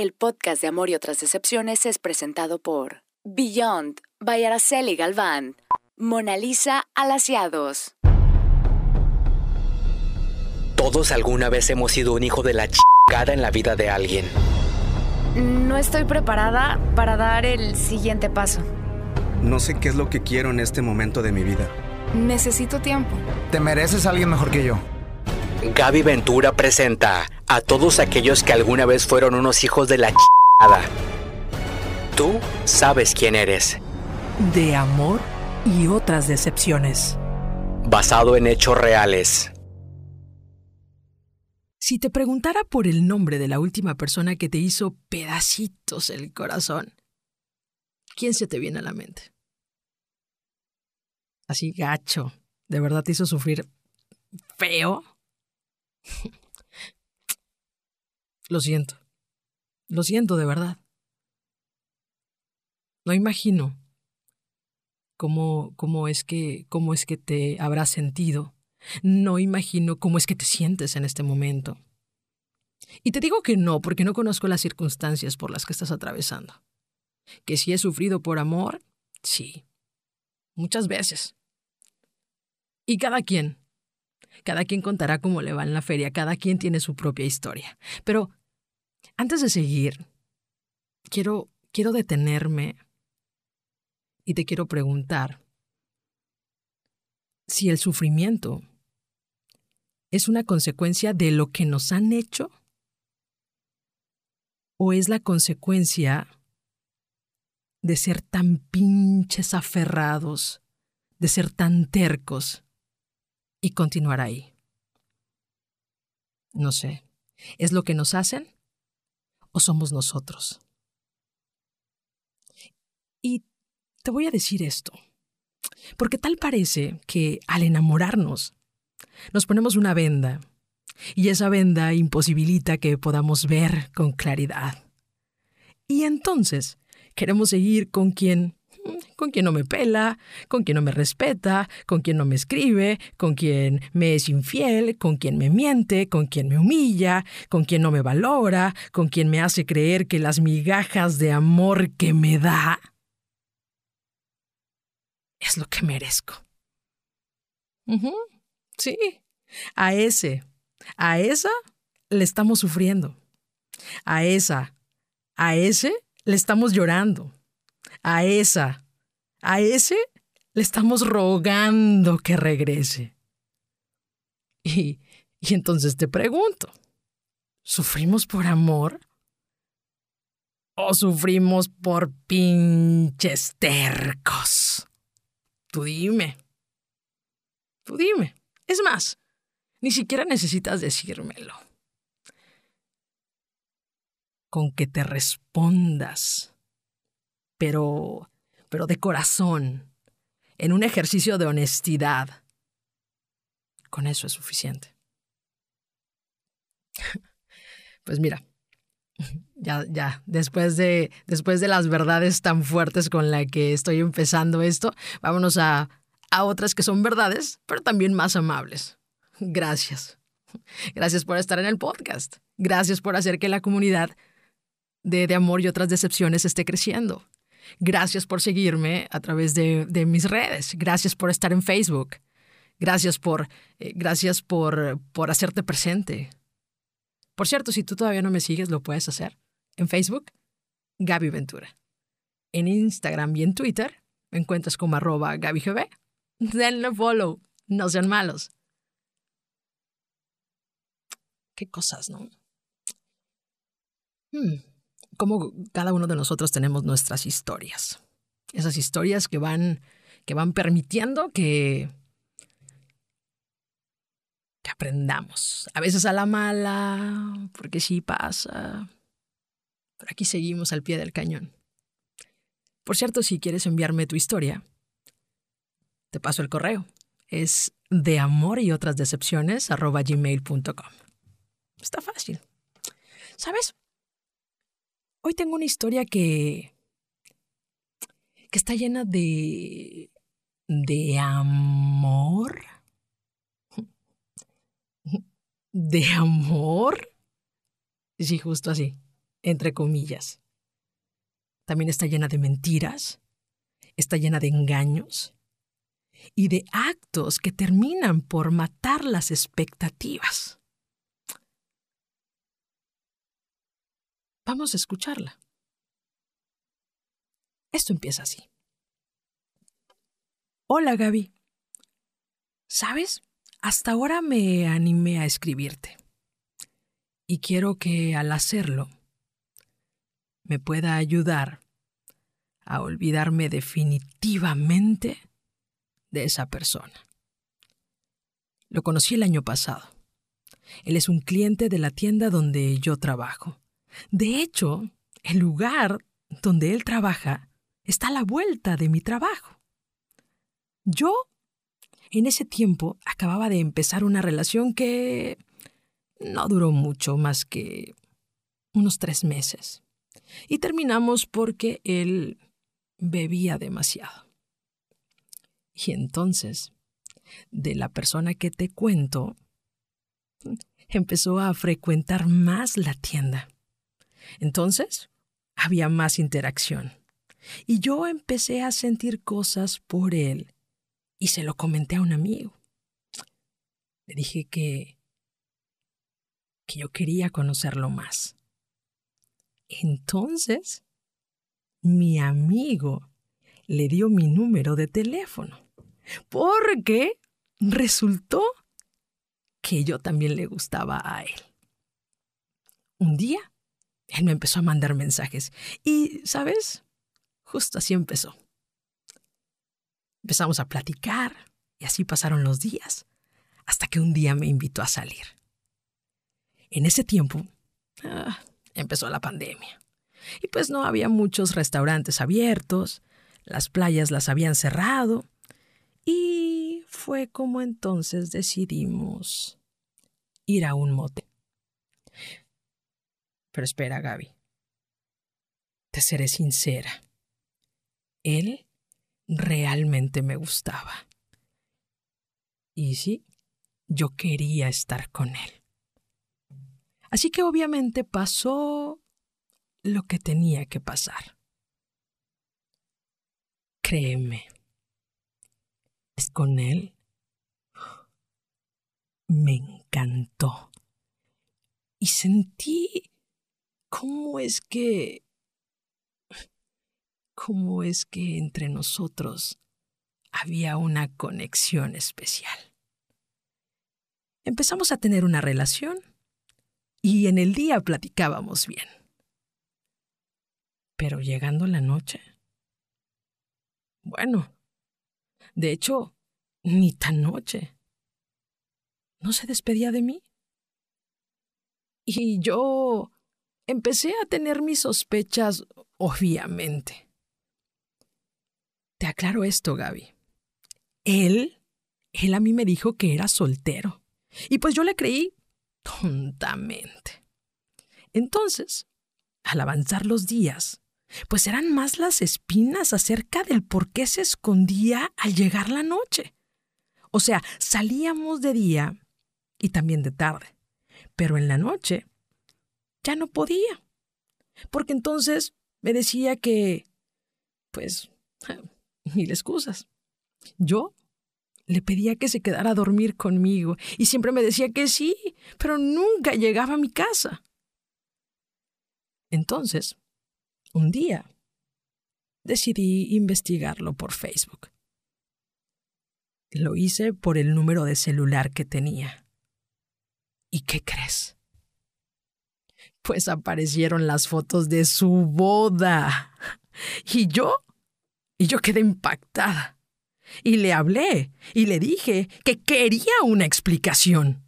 El podcast de Amor y otras decepciones es presentado por Beyond by Araceli Galván, Mona Lisa Alaciados. Todos alguna vez hemos sido un hijo de la chingada en la vida de alguien. No estoy preparada para dar el siguiente paso. No sé qué es lo que quiero en este momento de mi vida. Necesito tiempo. Te mereces a alguien mejor que yo. Gaby Ventura presenta a todos aquellos que alguna vez fueron unos hijos de la chingada. Tú sabes quién eres. De amor y otras decepciones. Basado en hechos reales. Si te preguntara por el nombre de la última persona que te hizo pedacitos el corazón, ¿quién se te viene a la mente? Así gacho, ¿de verdad te hizo sufrir feo? Lo siento. Lo siento de verdad. No imagino cómo, cómo, es que, cómo es que te habrás sentido no imagino cómo es que te sientes en este momento. Y te digo que no, porque no conozco las circunstancias por las que estás atravesando. Que si he sufrido por amor, sí. Muchas veces. Y cada quien. Cada quien contará cómo le va en la feria, cada quien tiene su propia historia. Pero antes de seguir, quiero, quiero detenerme y te quiero preguntar si el sufrimiento es una consecuencia de lo que nos han hecho o es la consecuencia de ser tan pinches aferrados, de ser tan tercos y continuar ahí. No sé, ¿es lo que nos hacen o somos nosotros? Y te voy a decir esto, porque tal parece que al enamorarnos nos ponemos una venda y esa venda imposibilita que podamos ver con claridad. Y entonces queremos seguir con quien con quien no me pela, con quien no me respeta, con quien no me escribe, con quien me es infiel, con quien me miente, con quien me humilla, con quien no me valora, con quien me hace creer que las migajas de amor que me da es lo que merezco. Sí, a ese, a esa le estamos sufriendo. A esa, a ese le estamos llorando. A esa, a ese le estamos rogando que regrese. Y, y entonces te pregunto, ¿sufrimos por amor? ¿O sufrimos por pinches tercos? Tú dime. Tú dime. Es más, ni siquiera necesitas decírmelo. Con que te respondas, pero, pero de corazón, en un ejercicio de honestidad. Con eso es suficiente. Pues mira, ya, ya, después de, después de las verdades tan fuertes con las que estoy empezando esto, vámonos a a otras que son verdades, pero también más amables. Gracias. Gracias por estar en el podcast. Gracias por hacer que la comunidad de, de amor y otras decepciones esté creciendo. Gracias por seguirme a través de, de mis redes. Gracias por estar en Facebook. Gracias por, eh, gracias por, por hacerte presente. Por cierto, si tú todavía no me sigues, lo puedes hacer. En Facebook, Gaby Ventura. En Instagram y en Twitter me encuentras como arroba GabyGB denle follow, no sean malos. Qué cosas, ¿no? Hmm. Como cada uno de nosotros tenemos nuestras historias. Esas historias que van, que van permitiendo que, que aprendamos. A veces a la mala, porque sí pasa. Pero aquí seguimos al pie del cañón. Por cierto, si quieres enviarme tu historia, te paso el correo. Es de amor y otras decepciones. Está fácil. ¿Sabes? Hoy tengo una historia que. que está llena de. de amor. ¿De amor? Sí, justo así. entre comillas. También está llena de mentiras, está llena de engaños y de actos que terminan por matar las expectativas. Vamos a escucharla. Esto empieza así. Hola Gaby. ¿Sabes? Hasta ahora me animé a escribirte. Y quiero que al hacerlo me pueda ayudar a olvidarme definitivamente de esa persona. Lo conocí el año pasado. Él es un cliente de la tienda donde yo trabajo. De hecho, el lugar donde él trabaja está a la vuelta de mi trabajo. Yo, en ese tiempo, acababa de empezar una relación que no duró mucho más que unos tres meses. Y terminamos porque él bebía demasiado. Y entonces, de la persona que te cuento, empezó a frecuentar más la tienda. Entonces, había más interacción. Y yo empecé a sentir cosas por él y se lo comenté a un amigo. Le dije que que yo quería conocerlo más. Entonces, mi amigo le dio mi número de teléfono, porque resultó que yo también le gustaba a él. Un día, él me empezó a mandar mensajes y, ¿sabes? Justo así empezó. Empezamos a platicar y así pasaron los días, hasta que un día me invitó a salir. En ese tiempo ah, empezó la pandemia y pues no había muchos restaurantes abiertos, las playas las habían cerrado y fue como entonces decidimos ir a un mote. Pero espera, Gaby. Te seré sincera. Él realmente me gustaba. Y sí, yo quería estar con él. Así que obviamente pasó lo que tenía que pasar. Créeme, es con él. Me encantó. Y sentí cómo es que cómo es que entre nosotros había una conexión especial. Empezamos a tener una relación y en el día platicábamos bien. Pero llegando la noche... Bueno, de hecho, ni tan noche. No se despedía de mí. Y yo empecé a tener mis sospechas, obviamente. Te aclaro esto, Gaby. Él, él a mí me dijo que era soltero. Y pues yo le creí tontamente. Entonces, al avanzar los días, pues eran más las espinas acerca del por qué se escondía al llegar la noche. O sea, salíamos de día y también de tarde, pero en la noche ya no podía, porque entonces me decía que, pues, mil excusas. Yo le pedía que se quedara a dormir conmigo y siempre me decía que sí, pero nunca llegaba a mi casa. Entonces, un día, decidí investigarlo por Facebook. Lo hice por el número de celular que tenía. ¿Y qué crees? Pues aparecieron las fotos de su boda. Y yo y yo quedé impactada. Y le hablé y le dije que quería una explicación.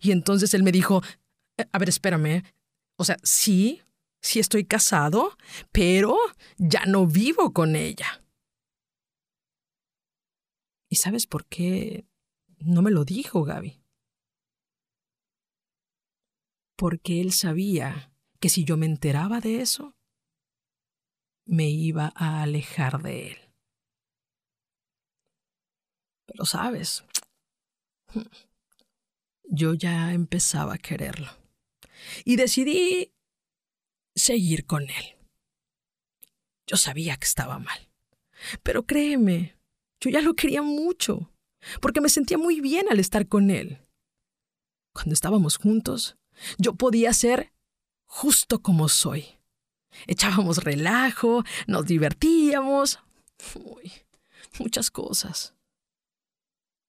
Y entonces él me dijo, eh, a ver, espérame. O sea, sí, sí estoy casado, pero ya no vivo con ella. ¿Y sabes por qué no me lo dijo Gaby? Porque él sabía que si yo me enteraba de eso, me iba a alejar de él. Pero sabes, yo ya empezaba a quererlo. Y decidí seguir con él. Yo sabía que estaba mal. Pero créeme, yo ya lo quería mucho, porque me sentía muy bien al estar con él. Cuando estábamos juntos, yo podía ser justo como soy. Echábamos relajo, nos divertíamos. Uy, muchas cosas.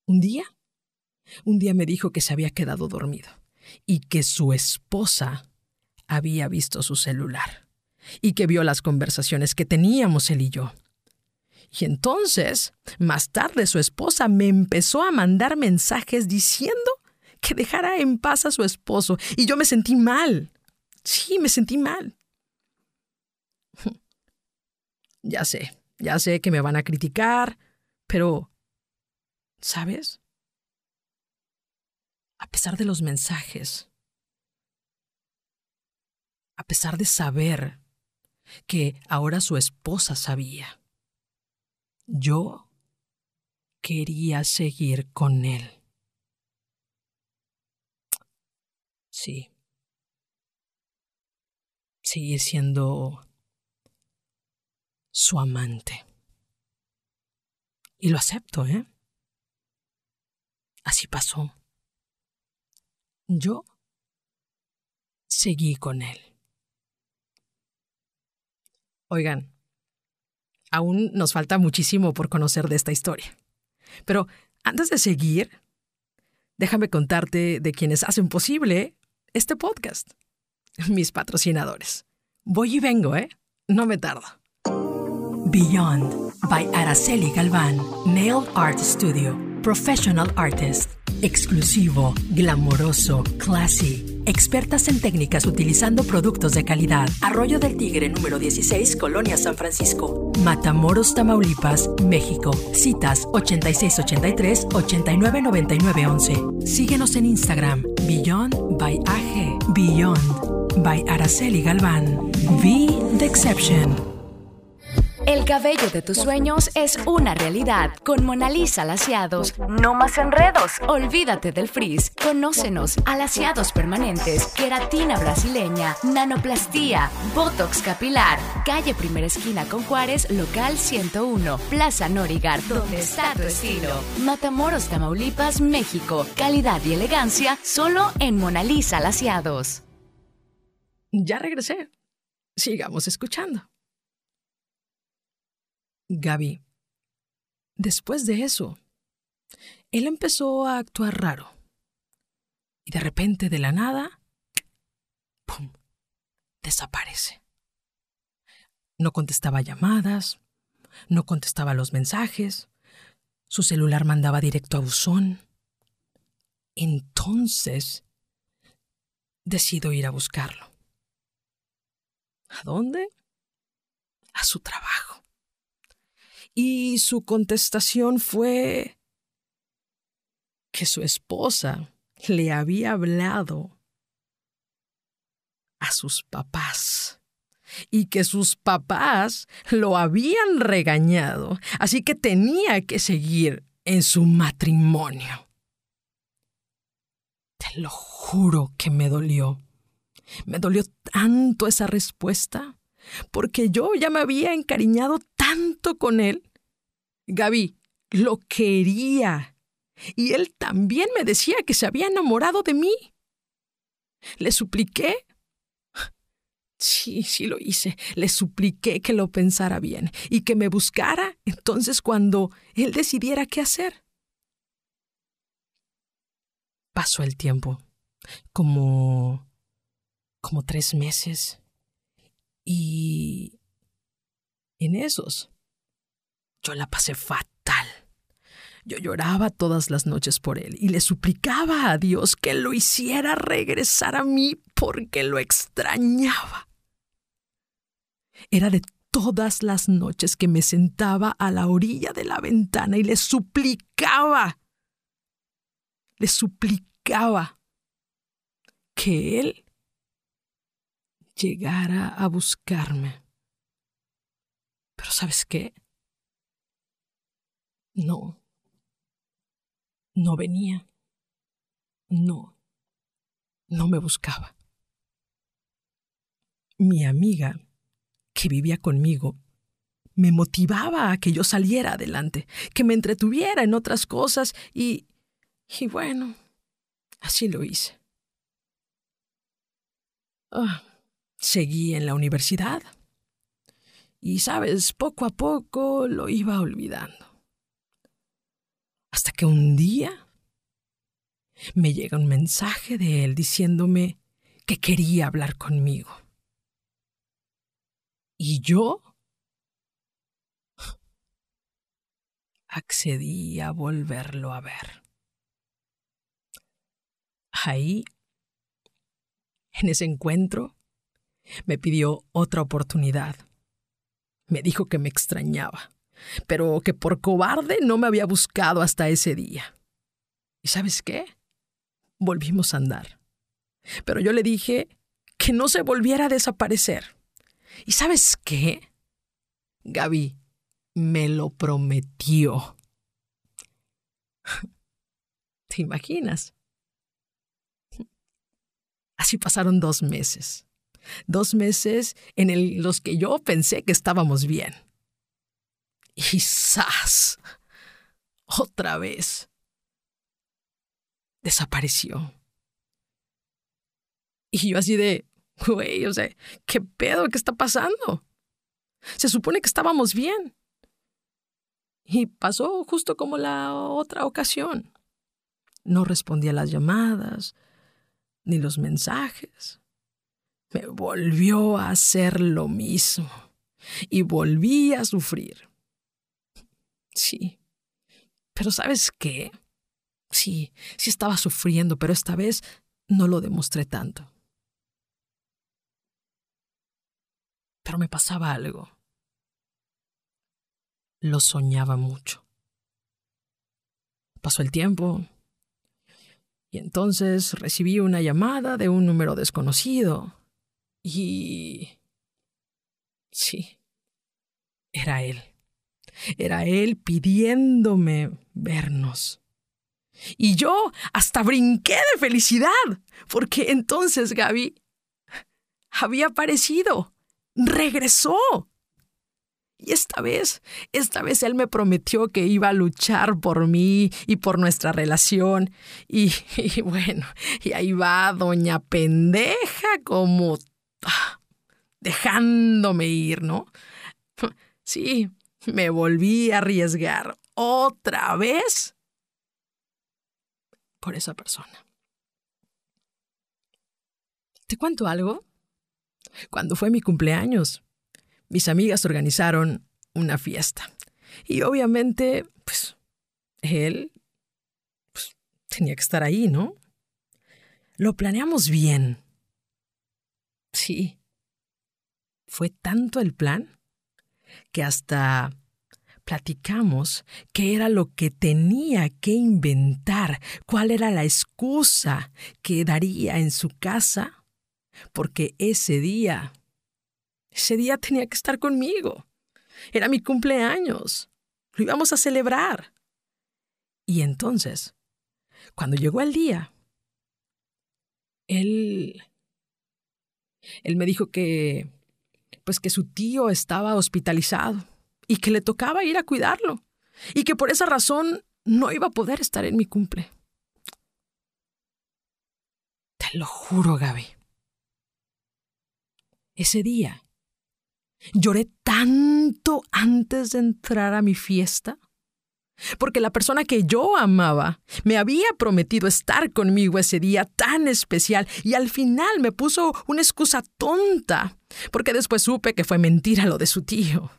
Un día, un día me dijo que se había quedado dormido y que su esposa había visto su celular y que vio las conversaciones que teníamos él y yo. Y entonces, más tarde, su esposa me empezó a mandar mensajes diciendo que dejara en paz a su esposo y yo me sentí mal. Sí, me sentí mal. Ya sé, ya sé que me van a criticar, pero, ¿sabes? A pesar de los mensajes, a pesar de saber que ahora su esposa sabía, yo quería seguir con él. Sí. Seguir siendo su amante. Y lo acepto, ¿eh? Así pasó. Yo seguí con él. Oigan, aún nos falta muchísimo por conocer de esta historia. Pero antes de seguir, déjame contarte de quienes hacen posible este podcast. Mis patrocinadores. Voy y vengo, ¿eh? No me tardo. Beyond by Araceli Galván, Nail Art Studio, Professional Artist, exclusivo, glamoroso, classy. Expertas en técnicas utilizando productos de calidad. Arroyo del Tigre número 16, Colonia San Francisco. Matamoros, Tamaulipas, México. Citas 8683-899911. Síguenos en Instagram, Beyond by AG. Beyond by Araceli Galván. Be the exception. El cabello de tus sueños es una realidad con Mona Lisa. No más enredos. Olvídate del frizz. Conócenos. Alaciados permanentes. Queratina brasileña. Nanoplastía. Botox capilar. Calle Primera Esquina con Juárez, local 101. Plaza Norigar, donde está tu estilo. Matamoros, Tamaulipas, México. Calidad y elegancia solo en Mona Lisa. Ya regresé. Sigamos escuchando. Gaby. Después de eso, él empezó a actuar raro. Y de repente, de la nada, ¡pum! desaparece. No contestaba llamadas, no contestaba los mensajes, su celular mandaba directo a buzón. Entonces, decido ir a buscarlo. ¿A dónde? A su trabajo. Y su contestación fue que su esposa le había hablado a sus papás y que sus papás lo habían regañado, así que tenía que seguir en su matrimonio. Te lo juro que me dolió. Me dolió tanto esa respuesta, porque yo ya me había encariñado tanto con él Gaby lo quería. Y él también me decía que se había enamorado de mí. Le supliqué. Sí, sí lo hice. Le supliqué que lo pensara bien y que me buscara entonces cuando él decidiera qué hacer. Pasó el tiempo, como... como tres meses. Y... en esos yo la pasé fatal. Yo lloraba todas las noches por él y le suplicaba a Dios que lo hiciera regresar a mí porque lo extrañaba. Era de todas las noches que me sentaba a la orilla de la ventana y le suplicaba, le suplicaba que él llegara a buscarme. Pero ¿sabes qué? No. No venía. No. No me buscaba. mi amiga, que vivía conmigo, me motivaba a que yo saliera adelante, que me entretuviera en otras cosas y... y bueno, así lo hice. Ah, seguí en la universidad. Y, sabes, poco a poco lo iba olvidando. Que un día me llega un mensaje de él diciéndome que quería hablar conmigo. Y yo accedí a volverlo a ver. Ahí, en ese encuentro, me pidió otra oportunidad. Me dijo que me extrañaba, pero que por cobarde no me había buscado hasta ese día. ¿Y sabes qué? Volvimos a andar. Pero yo le dije que no se volviera a desaparecer. ¿Y sabes qué? Gaby me lo prometió. ¿Te imaginas? Así pasaron dos meses. Dos meses en los que yo pensé que estábamos bien. Y ¡zas! Otra vez. Desapareció. Y yo así de, güey, o sea, ¿qué pedo? ¿Qué está pasando? Se supone que estábamos bien. Y pasó justo como la otra ocasión. No respondía a las llamadas, ni los mensajes. Me volvió a hacer lo mismo. Y volví a sufrir. Sí. Pero ¿sabes qué? Sí, sí estaba sufriendo, pero esta vez no lo demostré tanto. Pero me pasaba algo. Lo soñaba mucho. Pasó el tiempo y entonces recibí una llamada de un número desconocido y... Sí, era él. Era él pidiéndome vernos. Y yo hasta brinqué de felicidad, porque entonces Gaby había aparecido regresó. Y esta vez, esta vez él me prometió que iba a luchar por mí y por nuestra relación. Y, bueno, y ahí va doña pendeja como ah, dejándome ir, ¿no? Sí, me volví a arriesgar otra vez por esa persona. ¿Te cuento algo? Cuando fue mi cumpleaños, mis amigas organizaron una fiesta. Y obviamente, pues, él pues, tenía que estar ahí, ¿no? Lo planeamos bien. Sí. Fue tanto el plan que hasta platicamos qué era lo que tenía que inventar, cuál era la excusa que daría en su casa porque ese día, ese día tenía que estar conmigo. Era mi cumpleaños. Lo íbamos a celebrar. Y entonces, cuando llegó el día, él, él me dijo que, pues que su tío estaba hospitalizado y que le tocaba ir a cuidarlo y que por esa razón no iba a poder estar en mi cumple. Te lo juro, Gaby ese día. Lloré tanto antes de entrar a mi fiesta, porque la persona que yo amaba me había prometido estar conmigo ese día tan especial y al final me puso una excusa tonta, porque después supe que fue mentira lo de su tío.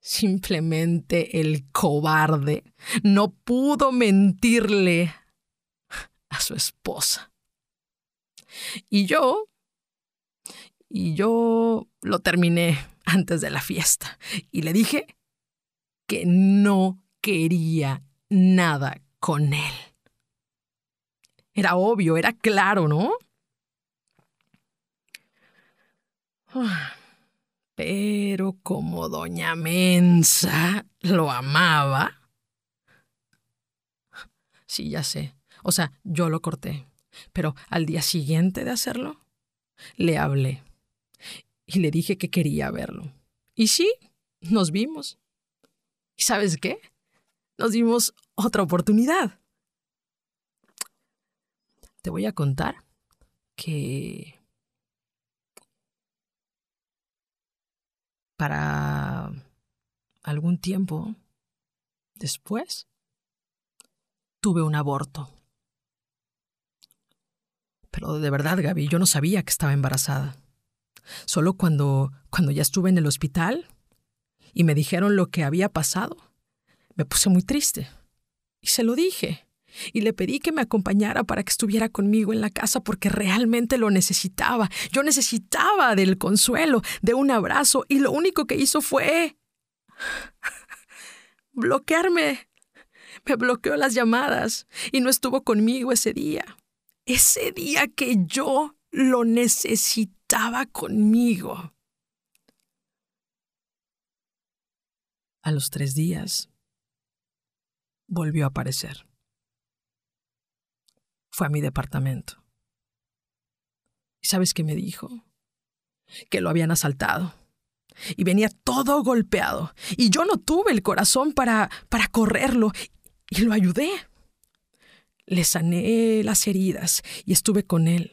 Simplemente el cobarde no pudo mentirle a su esposa. Y yo y yo lo terminé antes de la fiesta y le dije que no quería nada con él. Era obvio, era claro, ¿no? Pero como doña Mensa lo amaba. Sí, ya sé. O sea, yo lo corté. Pero al día siguiente de hacerlo, Le hablé y le dije que quería verlo. Y sí, nos vimos. ¿Y sabes qué? Nos dimos otra oportunidad. Te voy a contar que para algún tiempo después tuve un aborto. Pero de verdad, Gaby, yo no sabía que estaba embarazada. Solo cuando, cuando ya estuve en el hospital y me dijeron lo que había pasado, me puse muy triste. Y se lo dije. Y le pedí que me acompañara para que estuviera conmigo en la casa porque realmente lo necesitaba. Yo necesitaba del consuelo, de un abrazo, y lo único que hizo fue bloquearme. Me bloqueó las llamadas y no estuvo conmigo ese día. Ese día que yo lo necesitaba conmigo. A los tres días volvió a aparecer. Fue a mi departamento. ¿Y sabes qué me dijo? Que lo habían asaltado. Y venía todo golpeado. Y yo no tuve el corazón para, para correrlo. Y lo ayudé. Le sané las heridas y estuve con él.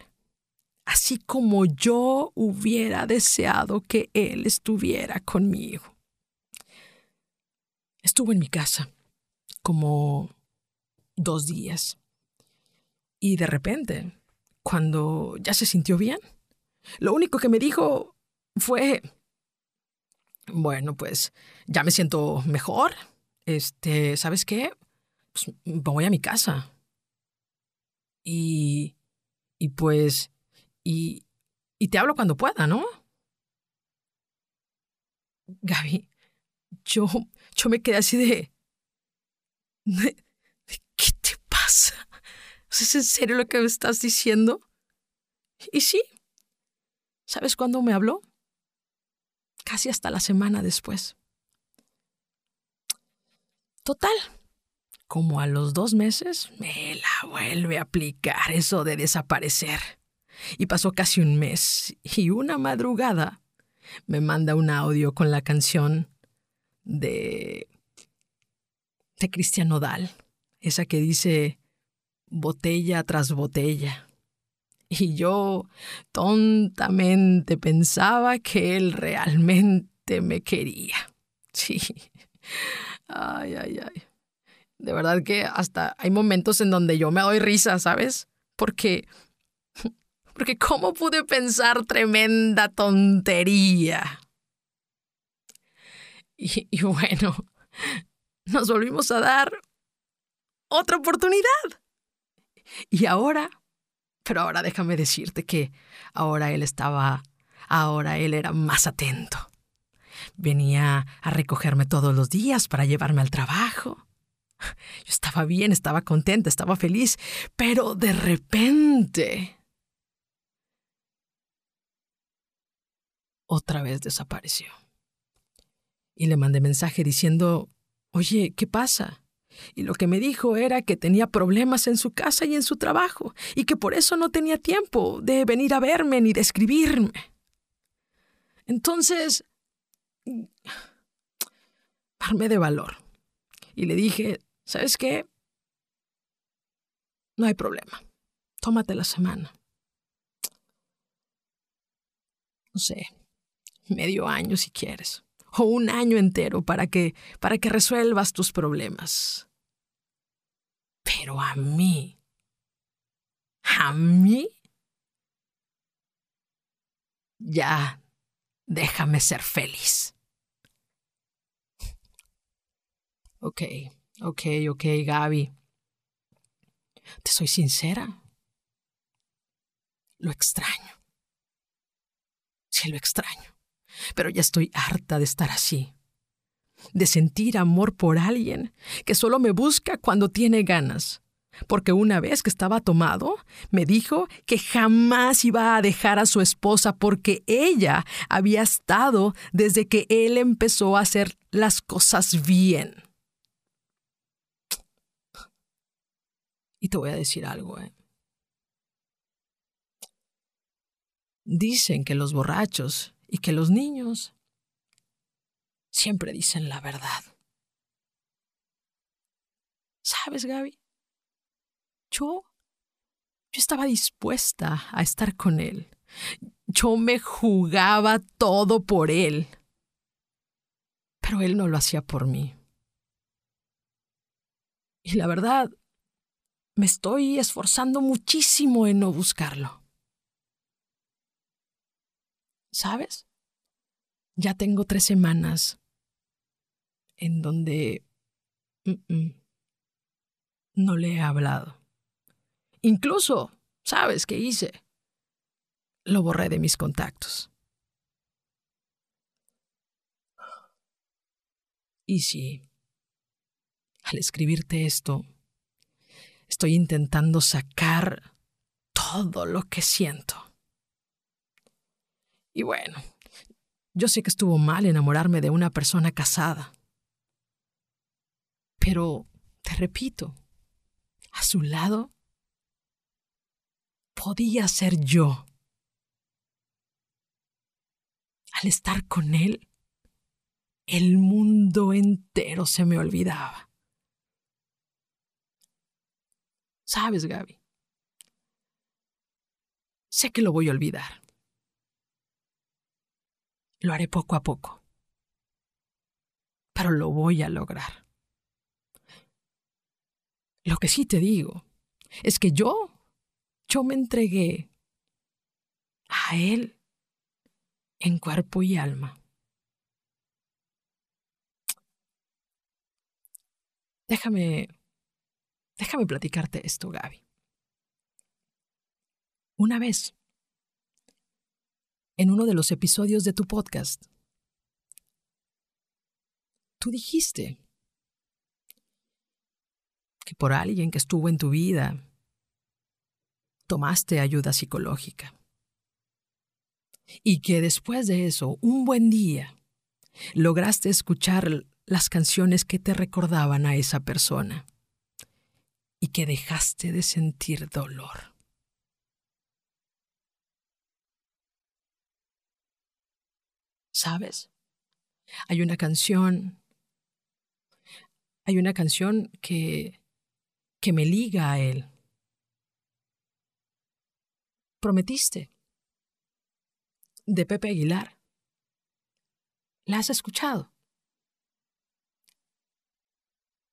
Así como yo hubiera deseado que él estuviera conmigo. Estuvo en mi casa como dos días. Y de repente, cuando ya se sintió bien, lo único que me dijo fue, bueno, pues ya me siento mejor. Este, ¿sabes qué? Pues voy a mi casa. Y, y pues, y, y te hablo cuando pueda, ¿no? Gaby, yo, yo me quedé así de, ¿Qué te pasa? ¿Es en serio lo que me estás diciendo? Y sí. ¿Sabes cuándo me habló? Casi hasta la semana después. Total. Como a los dos meses, me la vuelve a aplicar eso de desaparecer. Y pasó casi un mes. Y una madrugada me manda un audio con la canción de de Cristian Nodal, esa que dice botella tras botella. Y yo tontamente pensaba que él realmente me quería. Sí. Ay, ay, ay. De verdad que hasta hay momentos en donde yo me doy risa, ¿sabes? Porque... Porque ¿cómo pude pensar tremenda tontería? Y, bueno, nos volvimos a dar otra oportunidad. Y ahora, pero ahora déjame decirte que ahora él estaba, ahora él era más atento. Venía a recogerme todos los días para llevarme al trabajo. Yo estaba bien, estaba contenta, estaba feliz, pero de repente... Otra vez desapareció. Y le mandé mensaje diciendo Oye, ¿qué pasa? Y lo que me dijo era que tenía problemas en su casa y en su trabajo, y que por eso no tenía tiempo de venir a verme ni de escribirme. Entonces, armé de valor y le dije, ¿sabes qué? No hay problema. Tómate la semana. No sé, medio año si quieres o un año entero para que, para que resuelvas tus problemas. Pero a mí, a mí, ya déjame ser feliz. Ok, ok, ok, Gaby. Te soy sincera. Lo extraño. Sí, lo extraño pero ya estoy harta de estar así, de sentir amor por alguien que solo me busca cuando tiene ganas. Porque una vez que estaba tomado, me dijo que jamás iba a dejar a su esposa porque ella había estado desde que él empezó a hacer las cosas bien. Y te voy a decir algo, ¿eh? Dicen que los borrachos y que los niños siempre dicen la verdad. ¿Sabes, Gaby? Yo, yo estaba dispuesta a estar con él. Yo me jugaba todo por él. Pero él no lo hacía por mí. Y la verdad, me estoy esforzando muchísimo en no buscarlo. ¿Sabes? Ya tengo tres semanas en donde no le he hablado. Incluso, ¿sabes qué hice? Lo borré de mis contactos. Y sí, al escribirte esto, estoy intentando sacar todo lo que siento. Y bueno, yo sé que estuvo mal enamorarme de una persona casada. Pero, te repito, a su lado podía ser yo. Al estar con él, el mundo entero se me olvidaba. Sabes, Gaby, sé que lo voy a olvidar. Lo haré poco a poco, pero lo voy a lograr. Lo que sí te digo es que yo, yo me entregué a Él en cuerpo y alma. Déjame, déjame platicarte esto, Gaby. Una vez, en uno de los episodios de tu podcast, tú dijiste que por alguien que estuvo en tu vida tomaste ayuda psicológica. Y que después de eso, un buen día, lograste escuchar las canciones que te recordaban a esa persona y que dejaste de sentir dolor. ¿Sabes? Hay una canción, hay una canción que, que me liga a él. Prometiste, de Pepe Aguilar. ¿La has escuchado?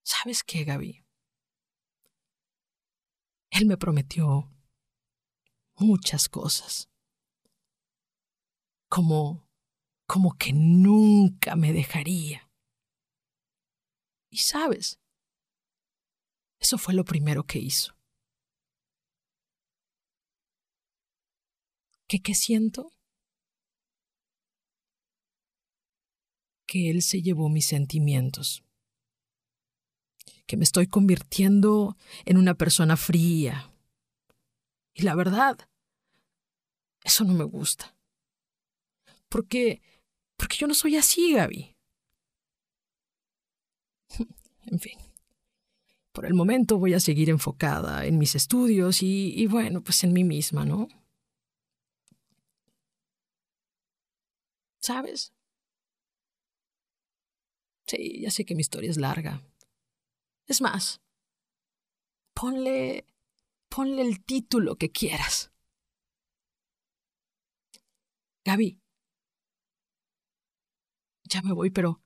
¿Sabes qué, Gaby? Él me prometió muchas cosas. Como, como que nunca me dejaría. Y sabes, eso fue lo primero que hizo. ¿Qué, qué siento? Que él se llevó mis sentimientos que me estoy convirtiendo en una persona fría. Y la verdad, eso no me gusta. Porque, porque yo no soy así, Gaby. En fin, por el momento voy a seguir enfocada en mis estudios y, y bueno, pues en mí misma, ¿no? ¿Sabes? Sí, ya sé que mi historia es larga. Es más, ponle, ponle el título que quieras. Gaby, ya me voy, pero...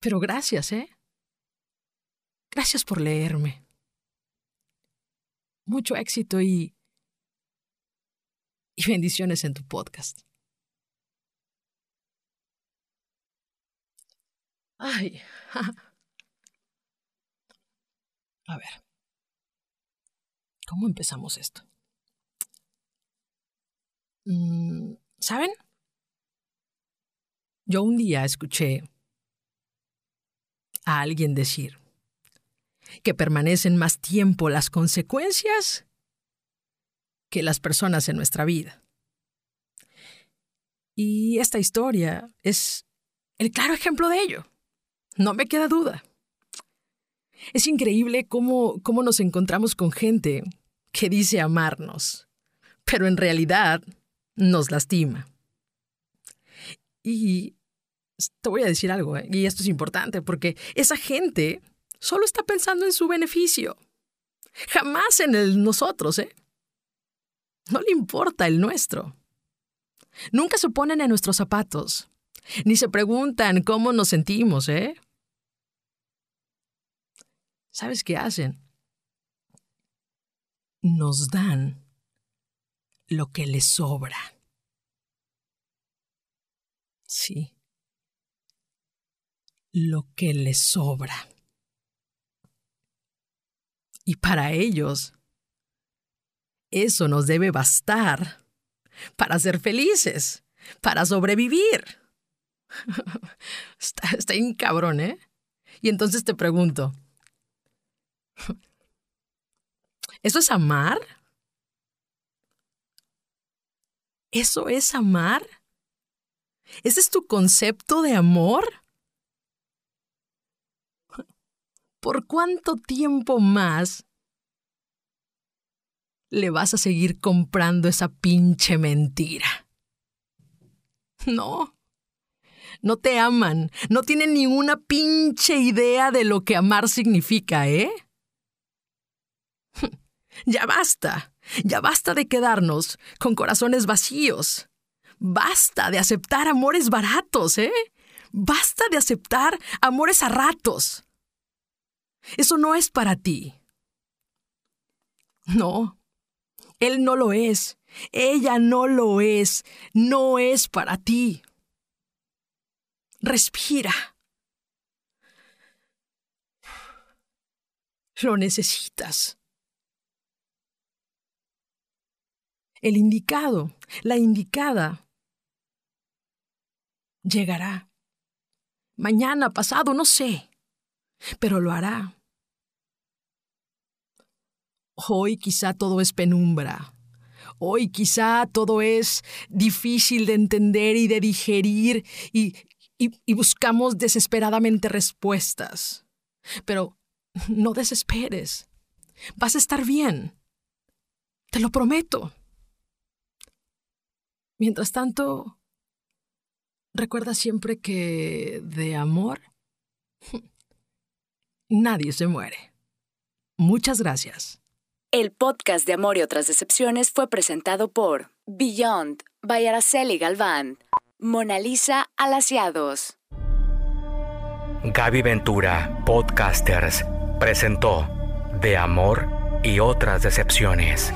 Pero gracias, ¿eh? Gracias por leerme. Mucho éxito y... y bendiciones en tu podcast. Ay. A ver. ¿Cómo empezamos esto? Mm, ¿Saben? Yo un día escuché a alguien decir que permanecen más tiempo las consecuencias que las personas en nuestra vida. Y esta historia es el claro ejemplo de ello. No me queda duda. Es increíble cómo, cómo nos encontramos con gente que dice amarnos, pero en realidad nos lastima. Y te voy a decir algo, ¿eh? y esto es importante, porque esa gente solo está pensando en su beneficio, jamás en el nosotros, ¿eh? No le importa el nuestro. Nunca se ponen en nuestros zapatos, ni se preguntan cómo nos sentimos, ¿eh? ¿Sabes qué hacen? Nos dan lo que les sobra. Sí. Lo que les sobra. Y para ellos, eso nos debe bastar para ser felices, para sobrevivir. está, está cabrón, ¿eh? Y entonces te pregunto, ¿eso es amar? ¿Eso es amar? ¿Ese es tu concepto de amor? ¿Por cuánto tiempo más le vas a seguir comprando esa pinche mentira? No. No te aman. No tienen ni una pinche idea de lo que amar significa, ¿eh? Ya basta. Ya basta de quedarnos con corazones vacíos. Basta de aceptar amores baratos, ¿eh? Basta de aceptar amores a ratos. Eso no es para ti. No, él no lo es. Ella no lo es. No es para ti. Respira. Lo necesitas. El indicado, la indicada, llegará. Mañana, pasado, no sé, pero lo hará. Hoy quizá todo es penumbra. Hoy quizá todo es difícil de entender y de digerir y, y, buscamos desesperadamente respuestas. Pero no desesperes. Vas a estar bien. Te lo prometo. Mientras tanto, recuerda siempre que de amor nadie se muere. Muchas gracias. El podcast de Amor y otras decepciones fue presentado por Beyond by Araceli Galván, Mona Lisa Alaciados. Gaby Ventura, Podcasters, presentó De Amor y otras decepciones.